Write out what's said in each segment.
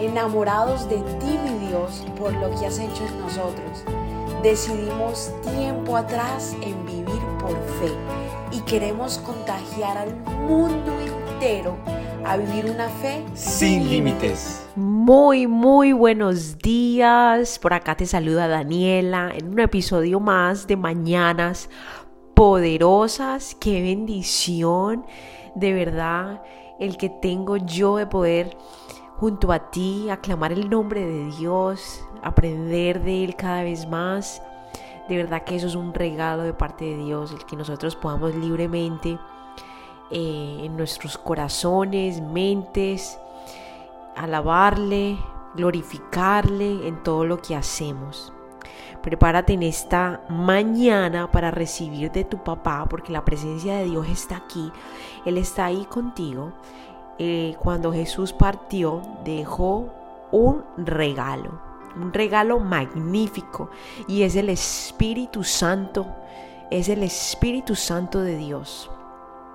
enamorados de ti, mi Dios, por lo que has hecho en nosotros. Decidimos tiempo atrás en vivir por fe y queremos contagiar al mundo entero a vivir una fe sin límites. Muy, muy buenos días. Por acá te saluda Daniela en un episodio más de Mañanas Poderosas. Qué bendición, de verdad, el que tengo yo de poder junto a ti aclamar el nombre de Dios, aprender de Él cada vez más. De verdad que eso es un regalo de parte de Dios, el que nosotros podamos libremente eh, en nuestros corazones, mentes, alabarle, glorificarle en todo lo que hacemos. Prepárate en esta mañana para recibir de tu papá, porque la presencia de Dios está aquí. Él está ahí contigo. Eh, cuando Jesús partió, dejó un regalo, un regalo magnífico, y es el Espíritu Santo, es el Espíritu Santo de Dios.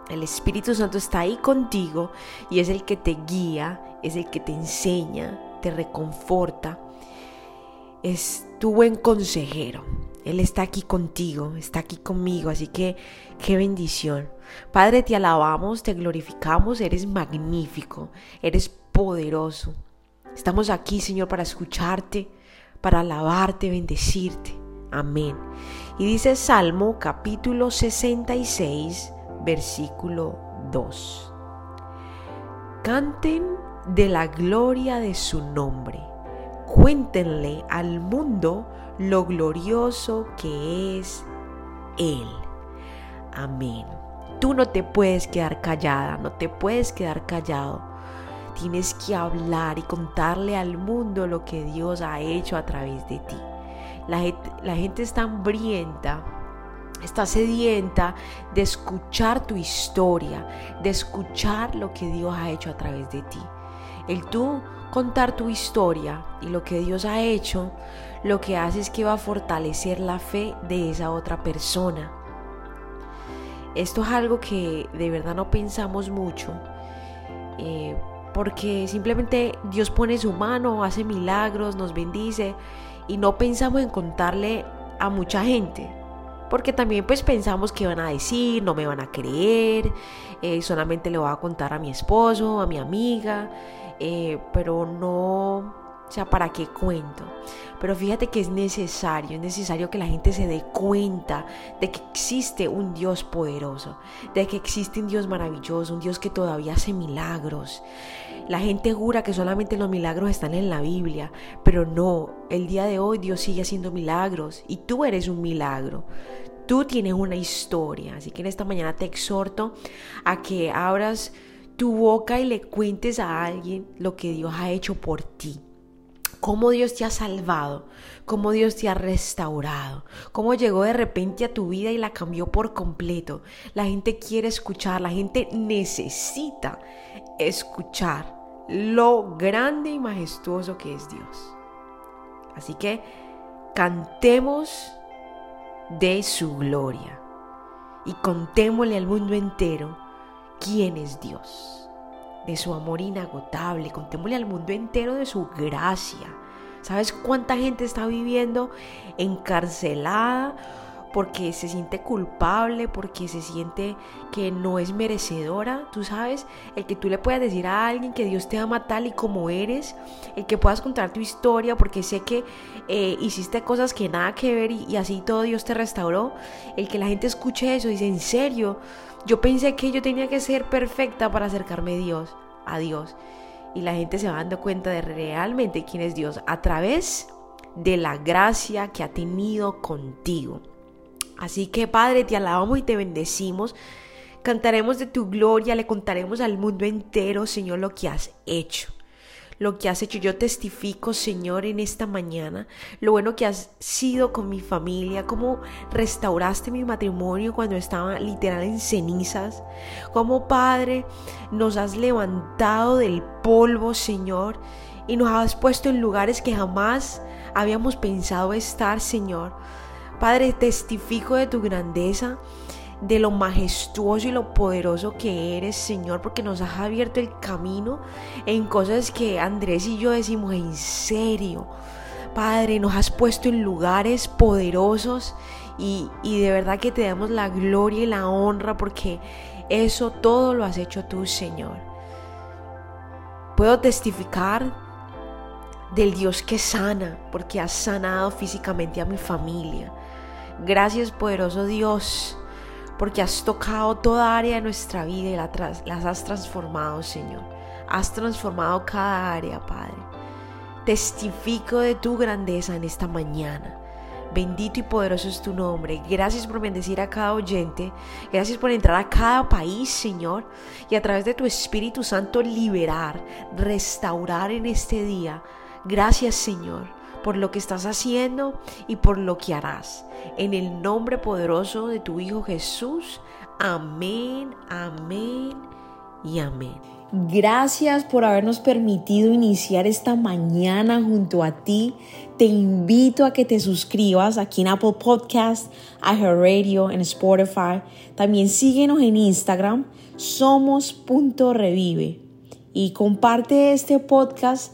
El Espíritu Santo está ahí contigo y es el que te guía, es el que te enseña, te reconforta. Es tu buen consejero. Él está aquí contigo, está aquí conmigo, así que qué bendición. Padre, te alabamos, te glorificamos, eres magnífico, eres poderoso. Estamos aquí, Señor, para escucharte, para alabarte, bendecirte. Amén. Y dice Salmo capítulo 66, versículo 2. Canten de la gloria de su nombre. Cuéntenle al mundo lo glorioso que es Él. Amén. Tú no te puedes quedar callada, no te puedes quedar callado. Tienes que hablar y contarle al mundo lo que Dios ha hecho a través de ti. La gente, la gente está hambrienta Está sedienta de escuchar tu historia, de escuchar lo que Dios ha hecho a través de ti. El tú contar tu historia y lo que Dios ha hecho, lo que hace es que va a fortalecer la fe de esa otra persona. Esto es algo que de verdad no pensamos mucho, eh, porque simplemente Dios pone su mano, hace milagros, nos bendice y no pensamos en contarle a mucha gente porque también pues pensamos que van a decir, no me van a creer, eh, solamente le voy a contar a mi esposo, a mi amiga, eh, pero no, o sea, ¿para qué cuento? Pero fíjate que es necesario, es necesario que la gente se dé cuenta de que existe un Dios poderoso, de que existe un Dios maravilloso, un Dios que todavía hace milagros. La gente jura que solamente los milagros están en la Biblia, pero no, el día de hoy Dios sigue haciendo milagros y tú eres un milagro. Tú tienes una historia, así que en esta mañana te exhorto a que abras tu boca y le cuentes a alguien lo que Dios ha hecho por ti cómo Dios te ha salvado, cómo Dios te ha restaurado, cómo llegó de repente a tu vida y la cambió por completo. La gente quiere escuchar, la gente necesita escuchar lo grande y majestuoso que es Dios. Así que cantemos de su gloria y contémosle al mundo entero quién es Dios de su amor inagotable, contémosle al mundo entero de su gracia. ¿Sabes cuánta gente está viviendo encarcelada porque se siente culpable, porque se siente que no es merecedora? Tú sabes, el que tú le puedas decir a alguien que Dios te ama tal y como eres, el que puedas contar tu historia porque sé que eh, hiciste cosas que nada que ver y, y así todo Dios te restauró, el que la gente escuche eso y dice, en serio, yo pensé que yo tenía que ser perfecta para acercarme a Dios, a Dios. Y la gente se va dando cuenta de realmente quién es Dios a través de la gracia que ha tenido contigo. Así que Padre, te alabamos y te bendecimos. Cantaremos de tu gloria, le contaremos al mundo entero, Señor, lo que has hecho lo que has hecho. Yo testifico, Señor, en esta mañana, lo bueno que has sido con mi familia, cómo restauraste mi matrimonio cuando estaba literal en cenizas, cómo, Padre, nos has levantado del polvo, Señor, y nos has puesto en lugares que jamás habíamos pensado estar, Señor. Padre, testifico de tu grandeza de lo majestuoso y lo poderoso que eres, Señor, porque nos has abierto el camino en cosas que Andrés y yo decimos en serio. Padre, nos has puesto en lugares poderosos y, y de verdad que te damos la gloria y la honra porque eso todo lo has hecho tú, Señor. Puedo testificar del Dios que sana, porque has sanado físicamente a mi familia. Gracias, poderoso Dios, porque has tocado toda área de nuestra vida y las has transformado, Señor. Has transformado cada área, Padre. Testifico de tu grandeza en esta mañana. Bendito y poderoso es tu nombre. Gracias por bendecir a cada oyente. Gracias por entrar a cada país, Señor. Y a través de tu Espíritu Santo liberar, restaurar en este día. Gracias, Señor, por lo que estás haciendo y por lo que harás. En el nombre poderoso de tu Hijo Jesús. Amén, amén y amén. Gracias por habernos permitido iniciar esta mañana junto a ti. Te invito a que te suscribas aquí en Apple Podcast, Radio, en Spotify. También síguenos en Instagram, somos.revive. Y comparte este podcast